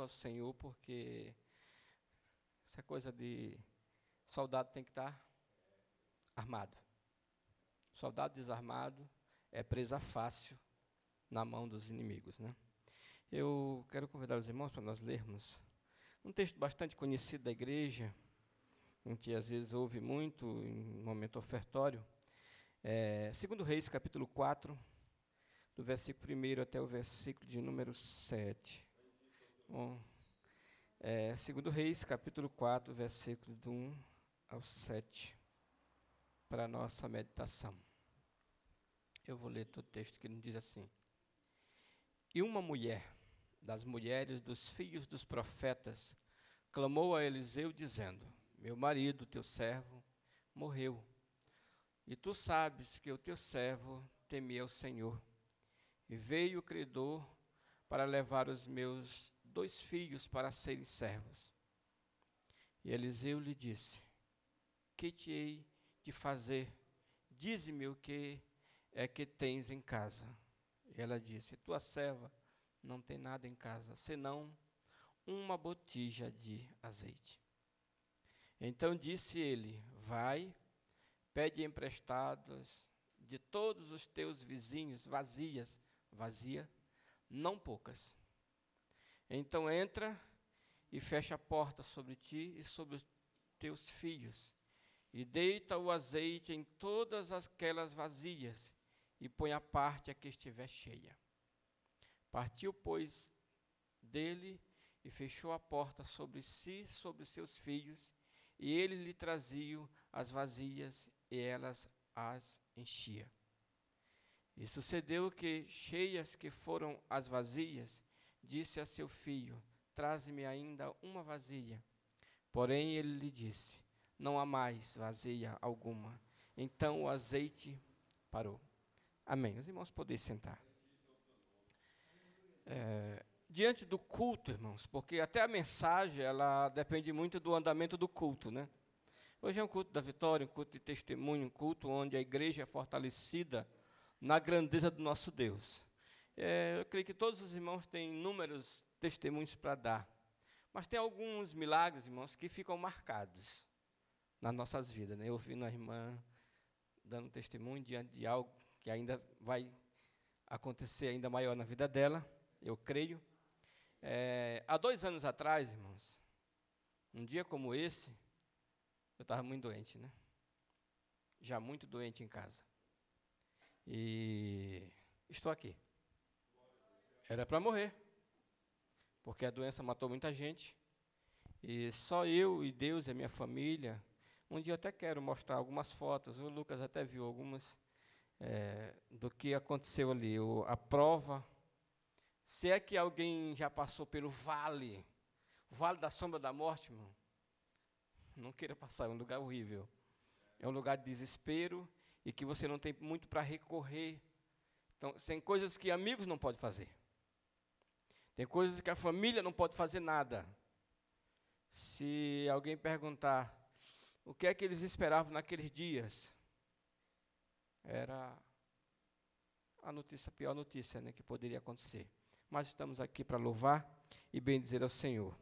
ao Senhor porque essa coisa de soldado tem que estar armado. Soldado desarmado é presa fácil na mão dos inimigos, né? Eu quero convidar os irmãos para nós lermos um texto bastante conhecido da igreja, em que às vezes ouve muito em momento ofertório, é, segundo Reis, capítulo 4, do versículo 1 até o versículo de número 7. Bom, é, segundo Reis, capítulo 4, versículo do 1 ao 7, para a nossa meditação. Eu vou ler todo o texto que nos diz assim. E uma mulher, das mulheres dos filhos dos profetas, clamou a Eliseu, dizendo: Meu marido, teu servo, morreu. E tu sabes que o teu servo temia o Senhor. E veio o credor para levar os meus dois filhos para serem servos. E Eliseu lhe disse: Que te hei de fazer? Dize-me o que é que tens em casa. E ela disse: Tua serva não tem nada em casa, senão uma botija de azeite. Então disse ele: Vai Pede emprestadas de todos os teus vizinhos, vazias, vazia, não poucas. Então entra e fecha a porta sobre ti e sobre os teus filhos, e deita o azeite em todas aquelas vazias, e põe a parte a que estiver cheia. Partiu, pois, dele e fechou a porta sobre si, sobre seus filhos, e ele lhe trazia as vazias e elas as enchia. E sucedeu que, cheias que foram as vazias, disse a seu filho: Traze-me ainda uma vasilha. Porém ele lhe disse: Não há mais vasilha alguma. Então o azeite parou. Amém. Os irmãos podem sentar. É, diante do culto, irmãos, porque até a mensagem ela depende muito do andamento do culto, né? Hoje é um culto da vitória, um culto de testemunho, um culto onde a igreja é fortalecida na grandeza do nosso Deus. É, eu creio que todos os irmãos têm inúmeros testemunhos para dar. Mas tem alguns milagres, irmãos, que ficam marcados nas nossas vidas. Né? Eu ouvindo a irmã dando testemunho diante de algo que ainda vai acontecer ainda maior na vida dela, eu creio. É, há dois anos atrás, irmãos, um dia como esse, eu estava muito doente, né? Já muito doente em casa. E estou aqui. Era para morrer. Porque a doença matou muita gente. E só eu e Deus e a minha família. Um dia eu até quero mostrar algumas fotos. O Lucas até viu algumas é, do que aconteceu ali. O, a prova. Se é que alguém já passou pelo vale, o vale da sombra da morte, irmão. Não queira passar, é um lugar horrível. É um lugar de desespero e que você não tem muito para recorrer. Então, tem coisas que amigos não podem fazer. Tem coisas que a família não pode fazer nada. Se alguém perguntar o que é que eles esperavam naqueles dias, era a notícia, a pior notícia né, que poderia acontecer. Mas estamos aqui para louvar e bendizer ao Senhor.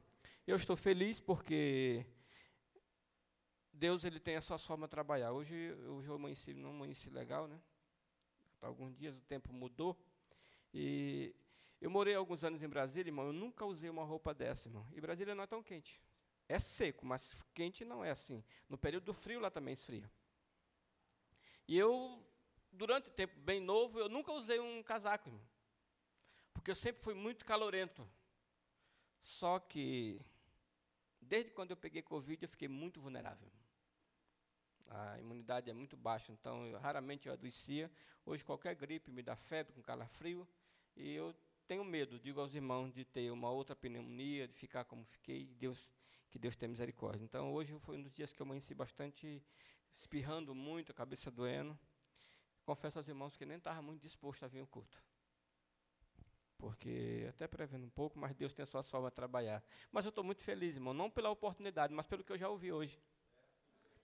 Eu estou feliz porque Deus ele tem a sua forma de trabalhar. Hoje, hoje eu amanheci, não amanheci legal, né? Há alguns dias o tempo mudou. E eu morei alguns anos em Brasília, irmão. Eu nunca usei uma roupa dessa, irmão. E Brasília não é tão quente. É seco, mas quente não é assim. No período do frio lá também esfria. E eu, durante o tempo bem novo, eu nunca usei um casaco, irmão. Porque eu sempre fui muito calorento. Só que, desde quando eu peguei Covid, eu fiquei muito vulnerável a imunidade é muito baixa, então eu, raramente eu adoecia. Hoje qualquer gripe me dá febre com calafrio e eu tenho medo, digo aos irmãos, de ter uma outra pneumonia, de ficar como fiquei, Deus, que Deus tenha misericórdia. Então hoje foi um dos dias que eu amanheci bastante espirrando muito, a cabeça doendo. Confesso aos irmãos que nem estava muito disposto a vir ao culto. Porque, até prevendo um pouco, mas Deus tem a sua forma de trabalhar. Mas eu estou muito feliz, irmão, não pela oportunidade, mas pelo que eu já ouvi hoje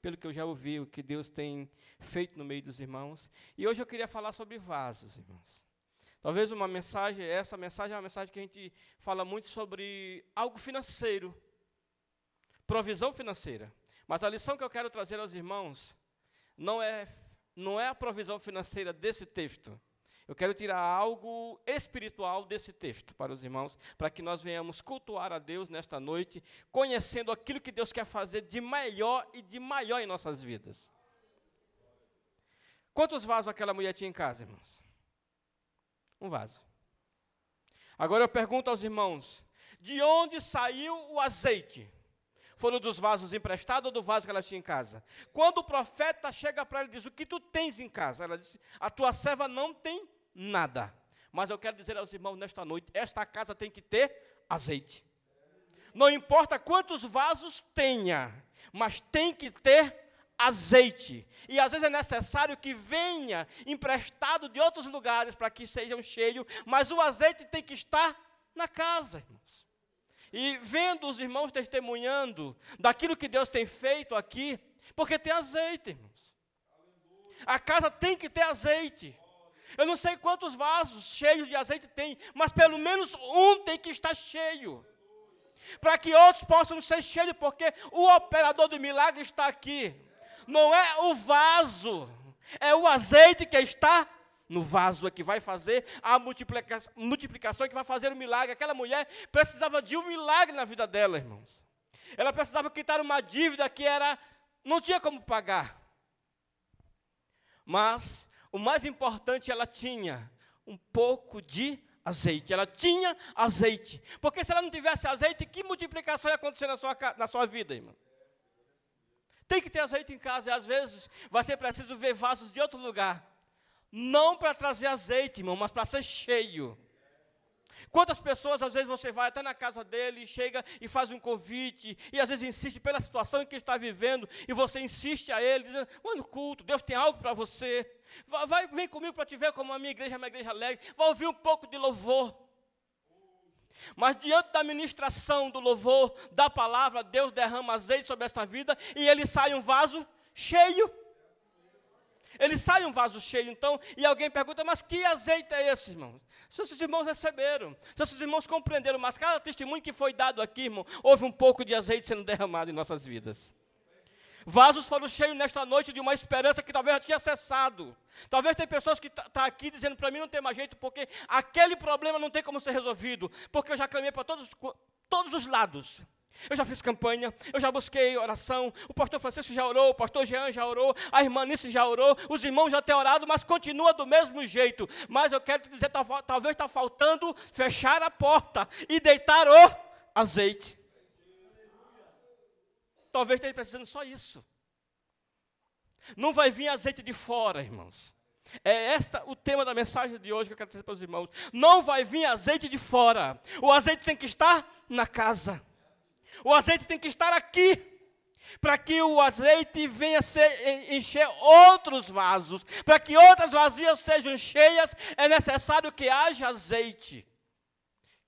pelo que eu já ouvi, o que Deus tem feito no meio dos irmãos. E hoje eu queria falar sobre vasos, irmãos. Talvez uma mensagem, essa mensagem é uma mensagem que a gente fala muito sobre algo financeiro, provisão financeira. Mas a lição que eu quero trazer aos irmãos não é, não é a provisão financeira desse texto. Eu quero tirar algo espiritual desse texto para os irmãos, para que nós venhamos cultuar a Deus nesta noite, conhecendo aquilo que Deus quer fazer de melhor e de maior em nossas vidas. Quantos vasos aquela mulher tinha em casa, irmãos? Um vaso. Agora eu pergunto aos irmãos: de onde saiu o azeite? Foram dos vasos emprestados ou do vaso que ela tinha em casa? Quando o profeta chega para ela e diz: O que tu tens em casa? Ela disse: A tua serva não tem nada. Mas eu quero dizer aos irmãos nesta noite: esta casa tem que ter azeite. Não importa quantos vasos tenha, mas tem que ter azeite. E às vezes é necessário que venha emprestado de outros lugares para que sejam cheios, mas o azeite tem que estar na casa, irmãos. E vendo os irmãos testemunhando daquilo que Deus tem feito aqui, porque tem azeite, irmãos. A casa tem que ter azeite. Eu não sei quantos vasos cheios de azeite tem, mas pelo menos um tem que estar cheio. Para que outros possam ser cheios, porque o operador do milagre está aqui. Não é o vaso, é o azeite que está no vaso é que vai fazer a multiplicação, multiplicação, que vai fazer o milagre. Aquela mulher precisava de um milagre na vida dela, irmãos. Ela precisava quitar uma dívida que era não tinha como pagar. Mas o mais importante, ela tinha um pouco de azeite. Ela tinha azeite. Porque se ela não tivesse azeite, que multiplicação ia acontecer na sua, na sua vida, irmão? Tem que ter azeite em casa e às vezes vai ser preciso ver vasos de outro lugar não para trazer azeite, irmão, mas para ser cheio. Quantas pessoas, às vezes, você vai até na casa dele, chega e faz um convite, e às vezes insiste pela situação que está vivendo, e você insiste a ele, dizendo, mano, culto, Deus tem algo para você. Vai, vem comigo para te ver como a minha igreja é uma igreja alegre. Vai ouvir um pouco de louvor. Mas diante da ministração do louvor, da palavra, Deus derrama azeite sobre esta vida, e ele sai um vaso cheio. Ele sai um vaso cheio, então, e alguém pergunta, mas que azeite é esse, irmãos? Seus irmãos receberam, seus irmãos compreenderam, mas cada testemunho que foi dado aqui, irmão, houve um pouco de azeite sendo derramado em nossas vidas. Vasos foram cheios nesta noite de uma esperança que talvez já tinha cessado. Talvez tem pessoas que estão tá, tá aqui dizendo para mim não tem mais jeito, porque aquele problema não tem como ser resolvido, porque eu já clamei para todos, todos os lados. Eu já fiz campanha, eu já busquei oração, o pastor Francisco já orou, o pastor Jean já orou, a irmã Nice já orou, os irmãos já têm orado, mas continua do mesmo jeito. Mas eu quero te dizer, talvez está faltando fechar a porta e deitar o azeite. Talvez esteja precisando só isso. Não vai vir azeite de fora, irmãos. É esta o tema da mensagem de hoje que eu quero dizer para os irmãos. Não vai vir azeite de fora. O azeite tem que estar na casa. O azeite tem que estar aqui. Para que o azeite venha ser, encher outros vasos, para que outras vazias sejam cheias, é necessário que haja azeite.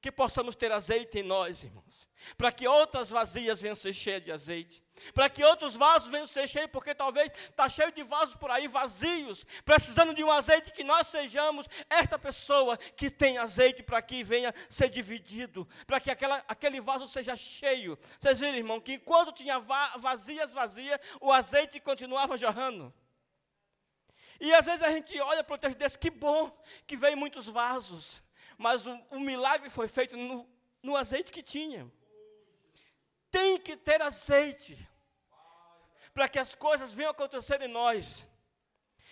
Que possamos ter azeite em nós, irmãos para que outras vazias venham ser cheias de azeite, para que outros vasos venham ser cheios, porque talvez está cheio de vasos por aí vazios, precisando de um azeite que nós sejamos esta pessoa que tem azeite para que venha ser dividido, para que aquela, aquele vaso seja cheio. Vocês viram, irmão, que enquanto tinha vazias vazias, o azeite continuava jorrando. E às vezes a gente olha para o texto desse, que bom que veio muitos vasos, mas o, o milagre foi feito no, no azeite que tinha tem que ter azeite para que as coisas venham acontecer em nós.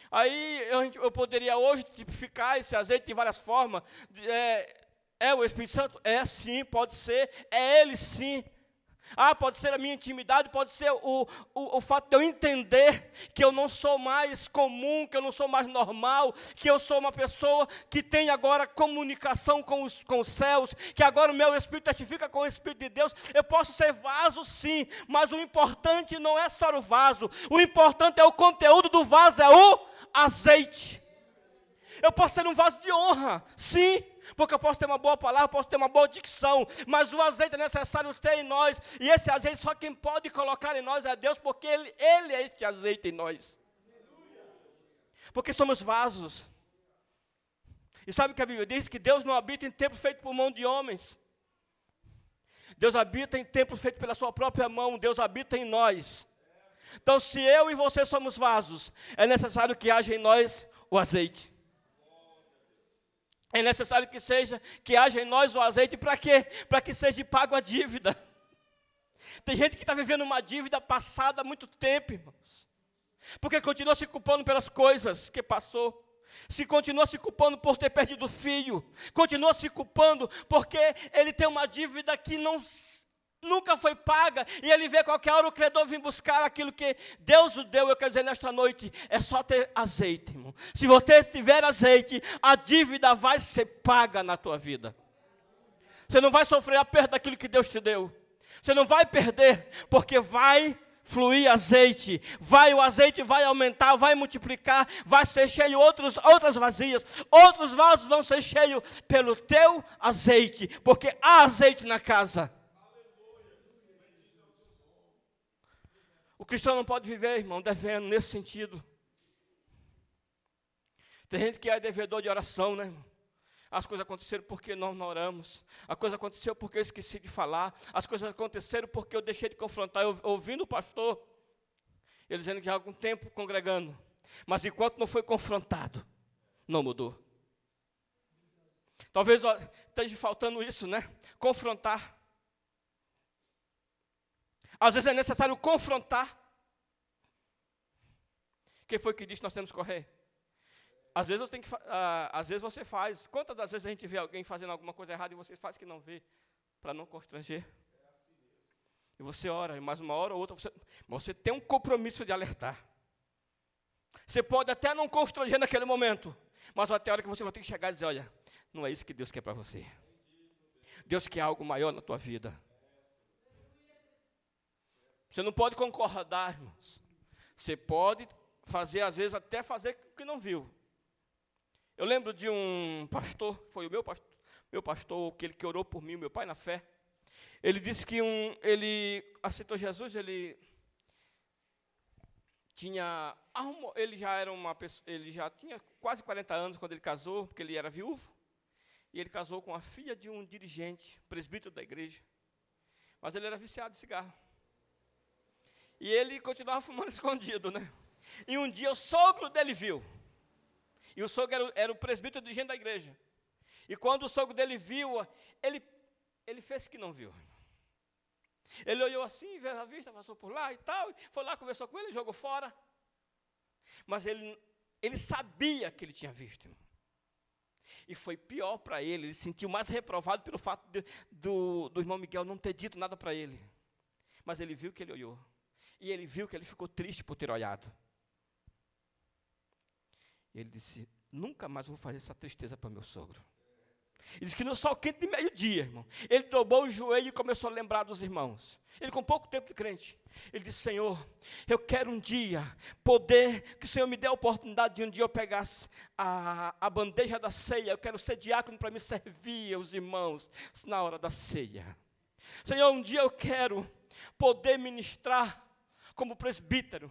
Aí eu, eu poderia hoje tipificar esse azeite de várias formas. É, é o Espírito Santo? É sim, pode ser. É Ele sim. Ah, pode ser a minha intimidade, pode ser o, o, o, fato de eu entender que eu não sou mais comum, que eu não sou mais normal, que eu sou uma pessoa que tem agora comunicação com os, com os céus, que agora o meu espírito testifica com o Espírito de Deus. Eu posso ser vaso, sim, mas o importante não é só o vaso, o importante é o conteúdo do vaso, é o azeite. Eu posso ser um vaso de honra, sim, porque eu posso ter uma boa palavra, posso ter uma boa dicção, mas o azeite é necessário ter em nós, e esse azeite só quem pode colocar em nós é Deus, porque Ele, ele é este azeite em nós. Porque somos vasos. E sabe o que a Bíblia diz? Que Deus não habita em templo feito por mão de homens. Deus habita em templo feito pela sua própria mão. Deus habita em nós. Então, se eu e você somos vasos, é necessário que haja em nós o azeite. É necessário que seja, que haja em nós o azeite, para quê? Para que seja pago a dívida. Tem gente que está vivendo uma dívida passada há muito tempo, irmãos. Porque continua se culpando pelas coisas que passou. Se continua se culpando por ter perdido o filho. Continua se culpando porque ele tem uma dívida que não nunca foi paga, e ele vê qualquer hora o credor vir buscar aquilo que Deus o deu. Eu quero dizer nesta noite: é só ter azeite, irmão. Se você tiver azeite, a dívida vai ser paga na tua vida. Você não vai sofrer a perda daquilo que Deus te deu. Você não vai perder, porque vai fluir azeite, vai o azeite vai aumentar, vai multiplicar, vai ser cheio outros outras vazias, outros vasos vão ser cheios pelo teu azeite, porque há azeite na casa. O cristão não pode viver, irmão, devendo nesse sentido. Tem gente que é devedor de oração, né? As coisas aconteceram porque nós não oramos. A coisa aconteceu porque eu esqueci de falar. As coisas aconteceram porque eu deixei de confrontar. Eu, ouvindo o pastor, ele dizendo que já há algum tempo congregando. Mas enquanto não foi confrontado, não mudou. Talvez ó, esteja faltando isso, né? Confrontar. Às vezes é necessário confrontar. Quem foi que disse que nós temos que correr? Às vezes, que, uh, às vezes você faz. Quantas das vezes a gente vê alguém fazendo alguma coisa errada e você faz que não vê, para não constranger? E você ora, e mais uma hora ou outra, você, você tem um compromisso de alertar. Você pode até não constranger naquele momento, mas até a hora que você vai ter que chegar e dizer: olha, não é isso que Deus quer para você. Deus quer algo maior na tua vida. Você não pode concordar, irmãos. Você pode fazer, às vezes, até fazer o que não viu. Eu lembro de um pastor, foi o meu pastor, meu pastor, que ele que orou por mim, meu pai na fé. Ele disse que um, ele aceitou Jesus, ele tinha ele já era uma pessoa, ele já tinha quase 40 anos quando ele casou, porque ele era viúvo. E ele casou com a filha de um dirigente, presbítero da igreja. Mas ele era viciado de cigarro. E ele continuava fumando escondido, né? E um dia o sogro dele viu. E o sogro era, era o presbítero dirigente da igreja. E quando o sogro dele viu, ele, ele fez que não viu. Ele olhou assim, veio a vista, passou por lá e tal, foi lá, conversou com ele, jogou fora. Mas ele, ele sabia que ele tinha visto. E foi pior para ele, ele se sentiu mais reprovado pelo fato de, do, do irmão Miguel não ter dito nada para ele. Mas ele viu que ele olhou. E ele viu que ele ficou triste por ter olhado. E ele disse: Nunca mais vou fazer essa tristeza para meu sogro. Ele disse que no sol quente de meio-dia, irmão. Ele dobrou o joelho e começou a lembrar dos irmãos. Ele com pouco tempo de crente. Ele disse: Senhor, eu quero um dia poder, que o Senhor me dê a oportunidade de um dia eu pegasse a, a bandeja da ceia. Eu quero ser diácono para me servir os irmãos na hora da ceia. Senhor, um dia eu quero poder ministrar como presbítero.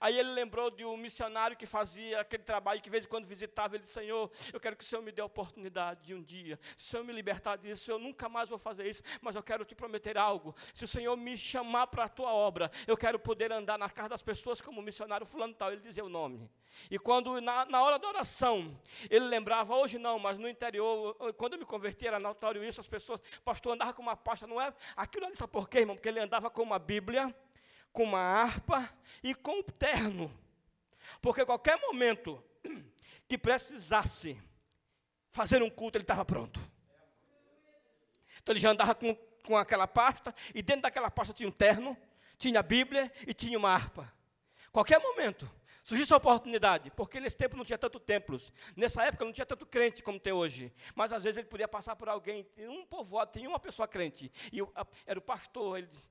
Aí ele lembrou de um missionário que fazia aquele trabalho, que de vez em quando visitava, ele disse, Senhor, eu quero que o Senhor me dê a oportunidade de um dia, se o Senhor me libertar disso, eu nunca mais vou fazer isso, mas eu quero te prometer algo, se o Senhor me chamar para a tua obra, eu quero poder andar na casa das pessoas como missionário fulano tal, ele dizia o nome. E quando, na, na hora da oração, ele lembrava, hoje não, mas no interior, quando eu me converti, era notório isso, as pessoas, pastor, andava com uma pasta, não é? Aquilo ali, sabe por quê, irmão? Porque ele andava com uma Bíblia, com uma harpa e com um terno. Porque qualquer momento que precisasse fazer um culto, ele estava pronto. Então ele já andava com, com aquela pasta, e dentro daquela pasta tinha um terno, tinha a Bíblia e tinha uma harpa. Qualquer momento, surgisse a oportunidade, porque nesse tempo não tinha tanto templos, nessa época não tinha tanto crente como tem hoje, mas às vezes ele podia passar por alguém, um povoado, tinha uma pessoa crente, e era o pastor, ele disse,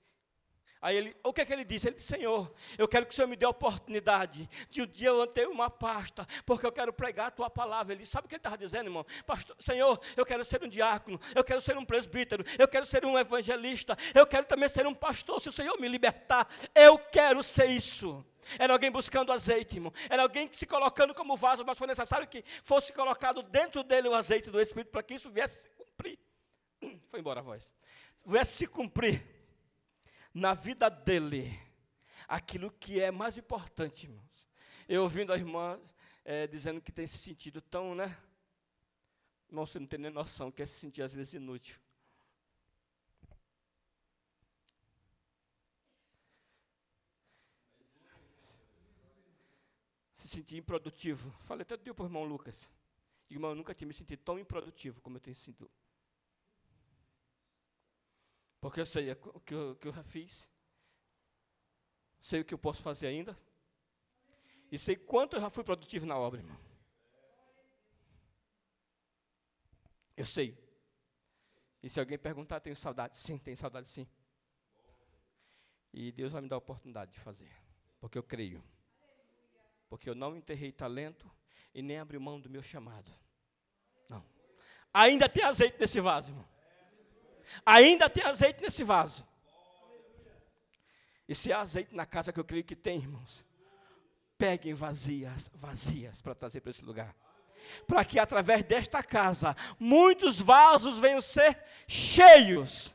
Aí ele, o que é que ele disse? Ele disse, Senhor, eu quero que o Senhor me dê a oportunidade de um dia eu ter uma pasta, porque eu quero pregar a tua palavra. Ele sabe o que ele estava dizendo, irmão? Pastor, Senhor, eu quero ser um diácono, eu quero ser um presbítero, eu quero ser um evangelista, eu quero também ser um pastor. Se o Senhor me libertar, eu quero ser isso. Era alguém buscando azeite, irmão. Era alguém que se colocando como vaso, mas foi necessário que fosse colocado dentro dele o azeite do Espírito para que isso viesse se cumprir. Foi embora a voz. Viesse se cumprir na vida dele aquilo que é mais importante, irmãos. Eu ouvindo a irmã é, dizendo que tem se sentido tão, né? Irmão, você não tem nem noção que é se sentir às vezes inútil. Se sentir improdutivo. Falei até dia para o irmão Lucas. Irmão, eu nunca tinha me sentido tão improdutivo como eu tenho sentido porque eu sei o que eu, que eu já fiz, sei o que eu posso fazer ainda, e sei quanto eu já fui produtivo na obra, irmão. Eu sei. E se alguém perguntar, tenho saudade? Sim, tenho saudade sim. E Deus vai me dar a oportunidade de fazer, porque eu creio. Porque eu não enterrei talento e nem abri mão do meu chamado. Não. Ainda tem azeite nesse vaso, irmão. Ainda tem azeite nesse vaso. E se há azeite na casa que eu creio que tem, irmãos, peguem vazias, vazias para trazer para esse lugar. Para que através desta casa muitos vasos venham ser cheios.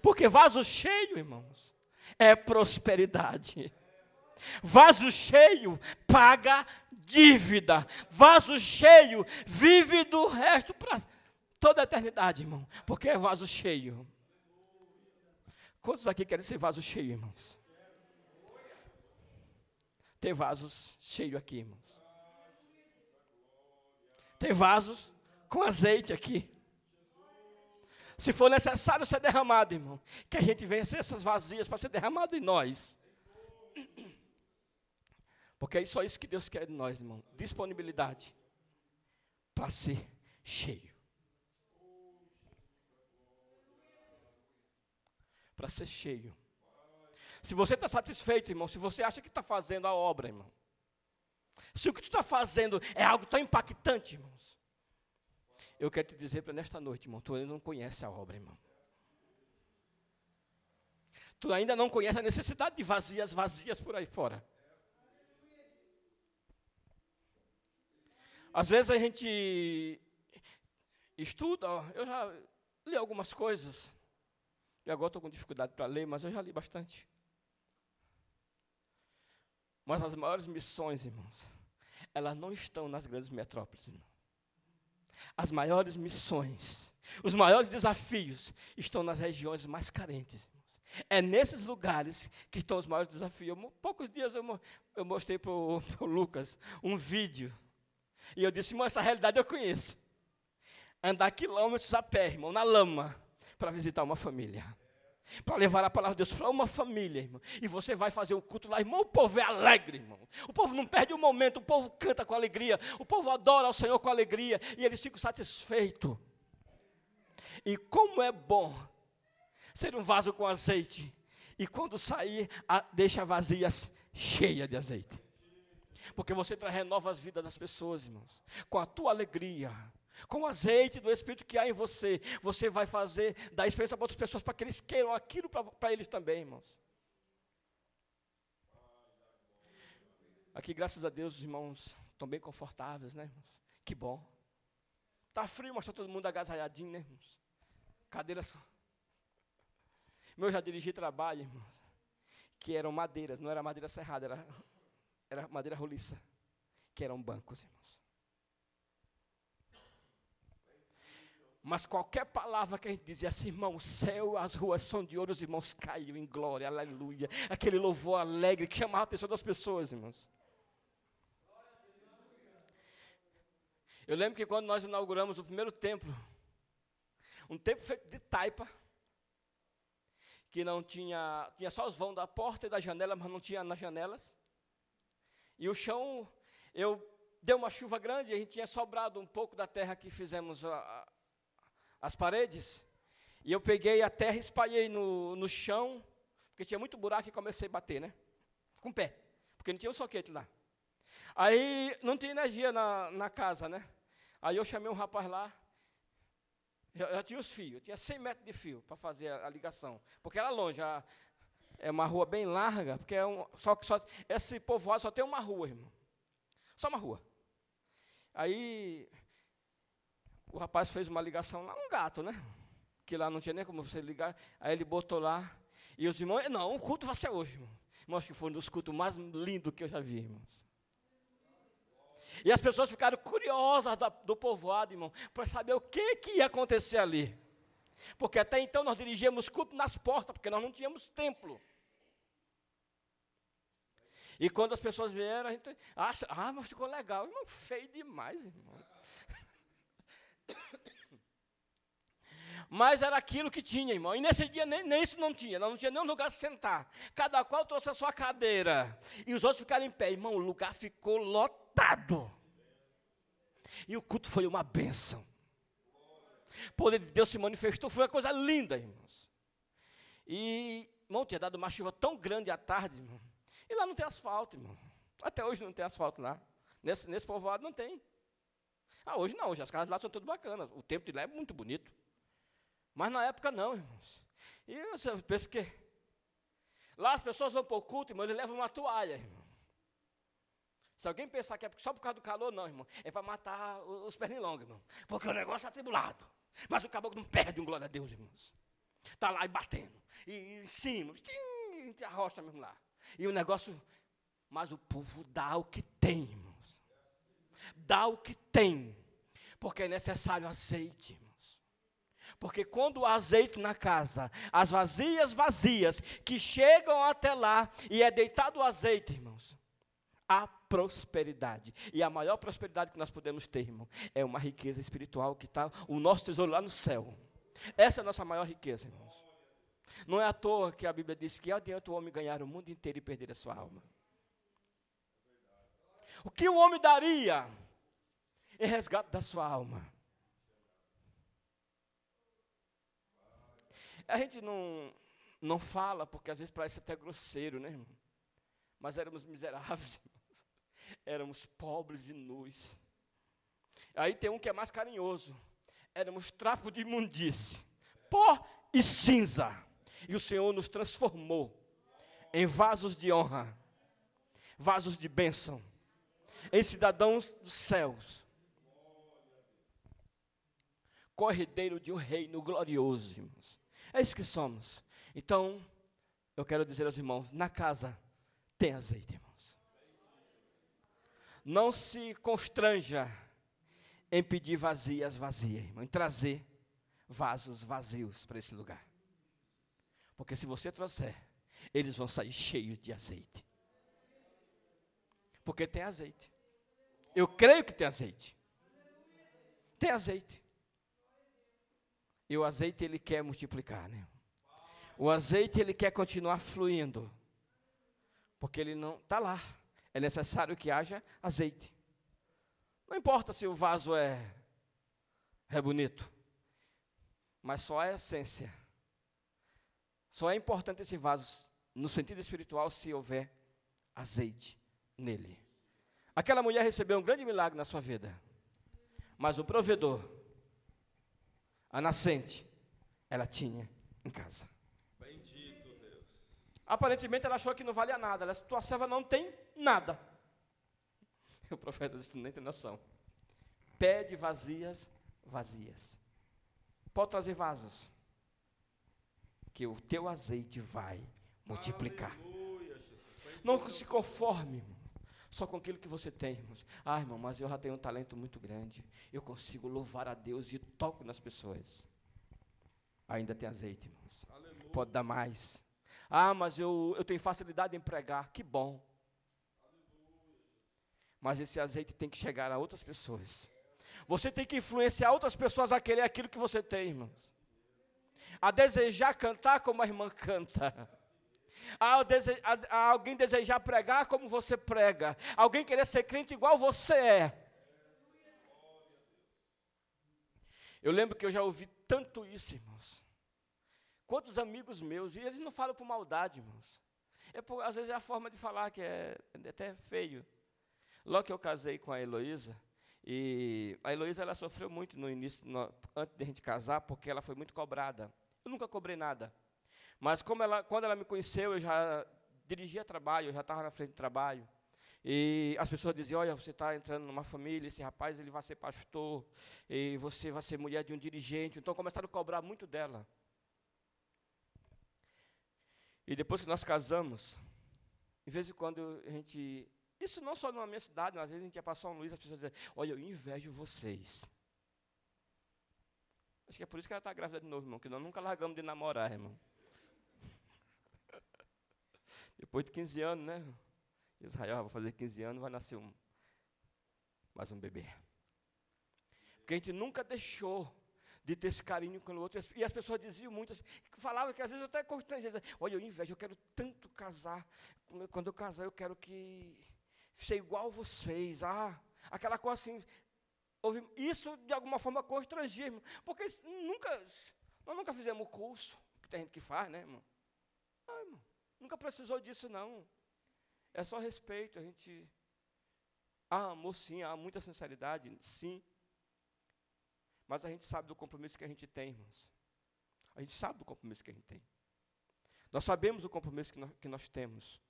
Porque vaso cheio, irmãos, é prosperidade. Vaso cheio paga dívida. Vaso cheio vive do resto para toda a eternidade, irmão, porque é vaso cheio. Quantos aqui querem ser vaso cheio, irmãos? Tem vasos cheios aqui, irmãos. Tem vasos com azeite aqui. Se for necessário ser derramado, irmão, que a gente venha ser essas vazias para ser derramado em nós. Porque é só isso que Deus quer de nós, irmão. Disponibilidade para ser cheio. Para ser cheio. Se você está satisfeito, irmão, se você acha que está fazendo a obra, irmão, se o que tu está fazendo é algo tão impactante, irmãos, eu quero te dizer para nesta noite, irmão, tu ainda não conhece a obra, irmão. Tu ainda não conhece a necessidade de vazias, vazias por aí fora. Às vezes a gente estuda, eu já li algumas coisas, e agora estou com dificuldade para ler, mas eu já li bastante. Mas as maiores missões, irmãos, elas não estão nas grandes metrópoles. Irmão. As maiores missões, os maiores desafios estão nas regiões mais carentes. Irmãos. É nesses lugares que estão os maiores desafios. Poucos dias eu, eu mostrei para o Lucas um vídeo. E eu disse, irmão, essa realidade eu conheço. Andar quilômetros a pé, irmão, na lama para visitar uma família. Para levar a palavra de Deus para uma família, irmão. E você vai fazer o culto lá, irmão. O povo é alegre, irmão. O povo não perde um momento, o povo canta com alegria. O povo adora ao Senhor com alegria. E eles ficam satisfeitos. E como é bom ser um vaso com azeite. E quando sair, a, deixa vazias cheias de azeite. Porque você renova as vidas das pessoas, irmãos. Com a tua alegria, com o azeite do Espírito que há em você, você vai fazer, dar experiência para outras pessoas, para que eles queiram aquilo para eles também, irmãos. Aqui, graças a Deus, os irmãos estão bem confortáveis, né, irmãos? Que bom. Está frio, mas está todo mundo agasalhadinho, né, irmãos? Cadeiras. Meu, já dirigi trabalho, irmãos, que eram madeiras, não era madeira serrada, era, era madeira roliça, que eram bancos, irmãos. Mas qualquer palavra que a gente dizia assim, irmão, o céu, as ruas são de ouro, os irmãos caíam em glória, aleluia. Aquele louvor alegre que chamava a atenção das pessoas, irmãos. Eu lembro que quando nós inauguramos o primeiro templo, um templo feito de taipa, que não tinha, tinha só os vãos da porta e da janela, mas não tinha nas janelas. E o chão, eu deu uma chuva grande, a gente tinha sobrado um pouco da terra que fizemos a, as paredes, e eu peguei a terra espalhei no, no chão, porque tinha muito buraco e comecei a bater, né? Com o pé, porque não tinha um soquete lá. Aí não tinha energia na, na casa, né? Aí eu chamei um rapaz lá, eu, já tinha os fios, eu tinha 100 metros de fio para fazer a, a, ligação, porque era longe, a, é uma rua bem larga, porque é um, só que só, esse povoado só tem uma rua, irmão. Só uma rua. Aí o rapaz fez uma ligação lá, um gato, né? Que lá não tinha nem como você ligar. Aí ele botou lá. E os irmãos, não, o culto vai ser hoje, irmão. Irmãos, que foi um dos cultos mais lindos que eu já vi, irmãos. E as pessoas ficaram curiosas do, do povoado, irmão, para saber o que, que ia acontecer ali. Porque até então nós dirigíamos culto nas portas, porque nós não tínhamos templo. E quando as pessoas vieram, a gente acha, ah, mas ficou legal. Irmão, feio demais, irmão. Mas era aquilo que tinha, irmão. E nesse dia nem, nem isso não tinha, não tinha nem um lugar sentar. Cada qual trouxe a sua cadeira. E os outros ficaram em pé. Irmão, o lugar ficou lotado. E o culto foi uma bênção. O poder de Deus se manifestou, foi uma coisa linda, irmãos. E, irmão, tinha dado uma chuva tão grande à tarde, irmão. E lá não tem asfalto, irmão. Até hoje não tem asfalto lá. Nesse, nesse povoado não tem. Ah, hoje não, hoje as casas lá são tudo bacanas. O tempo de lá é muito bonito. Mas na época não, irmãos. E você pensa que. Lá as pessoas vão para o culto, irmão, eles levam uma toalha, irmão. Se alguém pensar que é só por causa do calor, não, irmão. É para matar os pernilongos, irmão. Porque o negócio é atribulado. Mas o caboclo não perde um glória a Deus, irmãos. Está lá e batendo. E em cima, tchim, a rocha mesmo lá. E o negócio, mas o povo dá o que tem, irmãos. Dá o que tem, porque é necessário azeite, irmãos. Porque quando o azeite na casa, as vazias vazias, que chegam até lá e é deitado o azeite, irmãos, há prosperidade. E a maior prosperidade que nós podemos ter, irmão, é uma riqueza espiritual que está o nosso tesouro lá no céu. Essa é a nossa maior riqueza, irmãos. Não é à toa que a Bíblia diz que adianta o homem ganhar o mundo inteiro e perder a sua alma. O que o homem daria em resgate da sua alma? A gente não, não fala, porque às vezes parece até grosseiro, né, irmão? Mas éramos miseráveis, irmãos. Éramos pobres e nus. Aí tem um que é mais carinhoso. Éramos trapo de imundície, pó e cinza. E o Senhor nos transformou em vasos de honra, vasos de bênção, em cidadãos dos céus. Corredeiro de um reino glorioso, irmãos. É isso que somos. Então, eu quero dizer aos irmãos: na casa tem azeite, irmãos. Não se constranja em pedir vazias vazias, irmão, em trazer vasos vazios para esse lugar. Porque se você trouxer, eles vão sair cheios de azeite. Porque tem azeite. Eu creio que tem azeite. Tem azeite. E o azeite ele quer multiplicar, né? O azeite ele quer continuar fluindo. Porque ele não está lá. É necessário que haja azeite. Não importa se o vaso é, é bonito, mas só a essência só é importante esse vaso, no sentido espiritual, se houver azeite nele. Aquela mulher recebeu um grande milagre na sua vida, mas o provedor, a nascente, ela tinha em casa. Bendito Deus. Aparentemente ela achou que não valia nada. Ela disse: Tua serva não tem nada. E o profeta disse: Nem tem noção. Pede vazias, vazias. Pode trazer vasos que o teu azeite vai multiplicar. Não se conforme, irmão, só com aquilo que você tem, irmãos. Ah, irmão, mas eu já tenho um talento muito grande. Eu consigo louvar a Deus e toco nas pessoas. Ainda tem azeite, irmãos. Aleluia. Pode dar mais. Ah, mas eu, eu tenho facilidade em pregar. Que bom. Mas esse azeite tem que chegar a outras pessoas. Você tem que influenciar outras pessoas a querer aquilo que você tem, irmãos a desejar cantar como a irmã canta. A, a alguém desejar pregar como você prega. Alguém querer ser crente igual você é. Eu lembro que eu já ouvi tanto isso, irmãos. Quantos amigos meus, e eles não falam por maldade, irmãos. É por, às vezes é a forma de falar que é, é até feio. Logo que eu casei com a Heloísa, e a Heloísa ela sofreu muito no início, no, antes de a gente casar, porque ela foi muito cobrada. Eu nunca cobrei nada. Mas como ela, quando ela me conheceu, eu já dirigia trabalho, eu já estava na frente do trabalho. E as pessoas diziam, olha, você está entrando numa família, esse rapaz ele vai ser pastor, e você vai ser mulher de um dirigente. Então começaram a cobrar muito dela. E depois que nós casamos, de vez em quando a gente. Isso não só na minha cidade, mas às vezes a gente ia passar um Luiz, as pessoas diziam, olha, eu invejo vocês. Acho que é por isso que ela está grávida de novo, irmão, que nós nunca largamos de namorar, irmão. Depois de 15 anos, né? Israel vai fazer 15 anos, vai nascer um, mais um bebê. Porque a gente nunca deixou de ter esse carinho com o outro. E as pessoas diziam muitas, falavam que às vezes eu até constrangia, olha, eu invejo, eu quero tanto casar. Quando eu casar, eu quero que ser igual a vocês. Ah, aquela coisa assim. Isso de alguma forma constrangia, porque nunca, nós nunca fizemos curso, que tem gente que faz, né, irmão? Ah, irmão, nunca precisou disso, não. É só respeito, a gente. Há amor, sim, há muita sinceridade, sim. Mas a gente sabe do compromisso que a gente tem, irmãos. A gente sabe do compromisso que a gente tem. Nós sabemos o compromisso que nós, que nós temos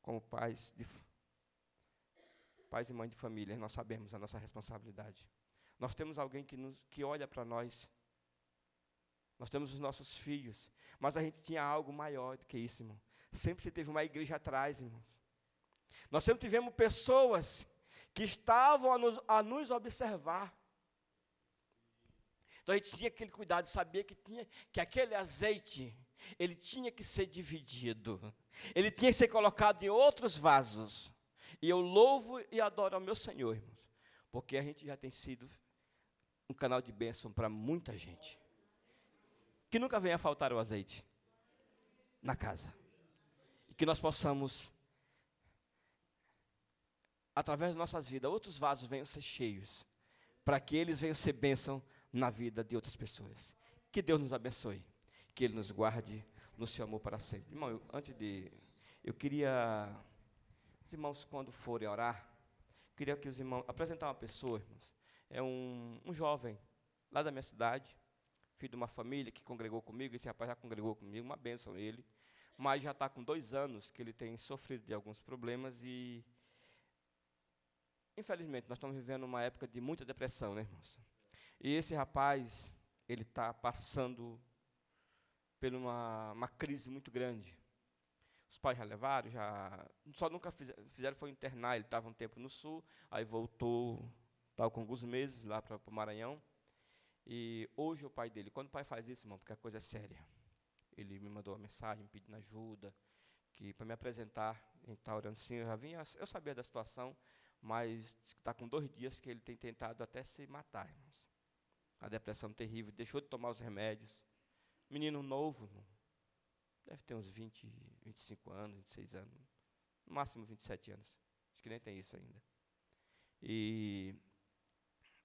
como pais, de, pais e mães de família. Nós sabemos a nossa responsabilidade. Nós temos alguém que, nos, que olha para nós. Nós temos os nossos filhos. Mas a gente tinha algo maior do que isso, irmão. Sempre se teve uma igreja atrás, irmãos. Nós sempre tivemos pessoas que estavam a nos, a nos observar. Então a gente tinha aquele cuidado saber que, tinha, que aquele azeite, ele tinha que ser dividido. Ele tinha que ser colocado em outros vasos. E eu louvo e adoro ao meu Senhor, irmãos. Porque a gente já tem sido um canal de bênção para muita gente. Que nunca venha faltar o azeite na casa que nós possamos, através de nossas vidas, outros vasos venham ser cheios, para que eles venham ser bênção na vida de outras pessoas. Que Deus nos abençoe, que Ele nos guarde no seu amor para sempre. Irmão, eu, antes de. Eu queria. Os irmãos, quando forem orar, queria que os irmãos. Apresentar uma pessoa, irmãos. É um, um jovem, lá da minha cidade, filho de uma família que congregou comigo. Esse rapaz já congregou comigo, uma bênção ele mas já está com dois anos que ele tem sofrido de alguns problemas e, infelizmente, nós estamos vivendo uma época de muita depressão, né, irmãos? E esse rapaz, ele está passando por uma, uma crise muito grande. Os pais já levaram, já. Só nunca fizeram, fizeram foi internar. Ele estava um tempo no sul, aí voltou, estava com alguns meses lá para o Maranhão. E hoje o pai dele, quando o pai faz isso, irmão, porque a coisa é séria ele me mandou uma mensagem pedindo ajuda, que para me apresentar, gente está orando sim, eu já vinha, eu sabia da situação, mas está com dois dias que ele tem tentado até se matar, irmãos. A depressão terrível, deixou de tomar os remédios. Menino novo, irmão, deve ter uns 20, 25 anos, 26 anos, no máximo 27 anos. Acho que nem tem isso ainda. E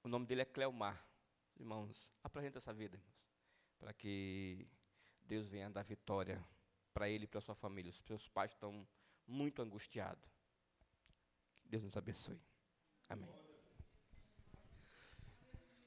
o nome dele é Cleomar. Irmãos, apresenta essa vida, irmãos, para que Deus venha dar vitória para ele e para sua família. Os seus pais estão muito angustiados. Deus nos abençoe. Amém.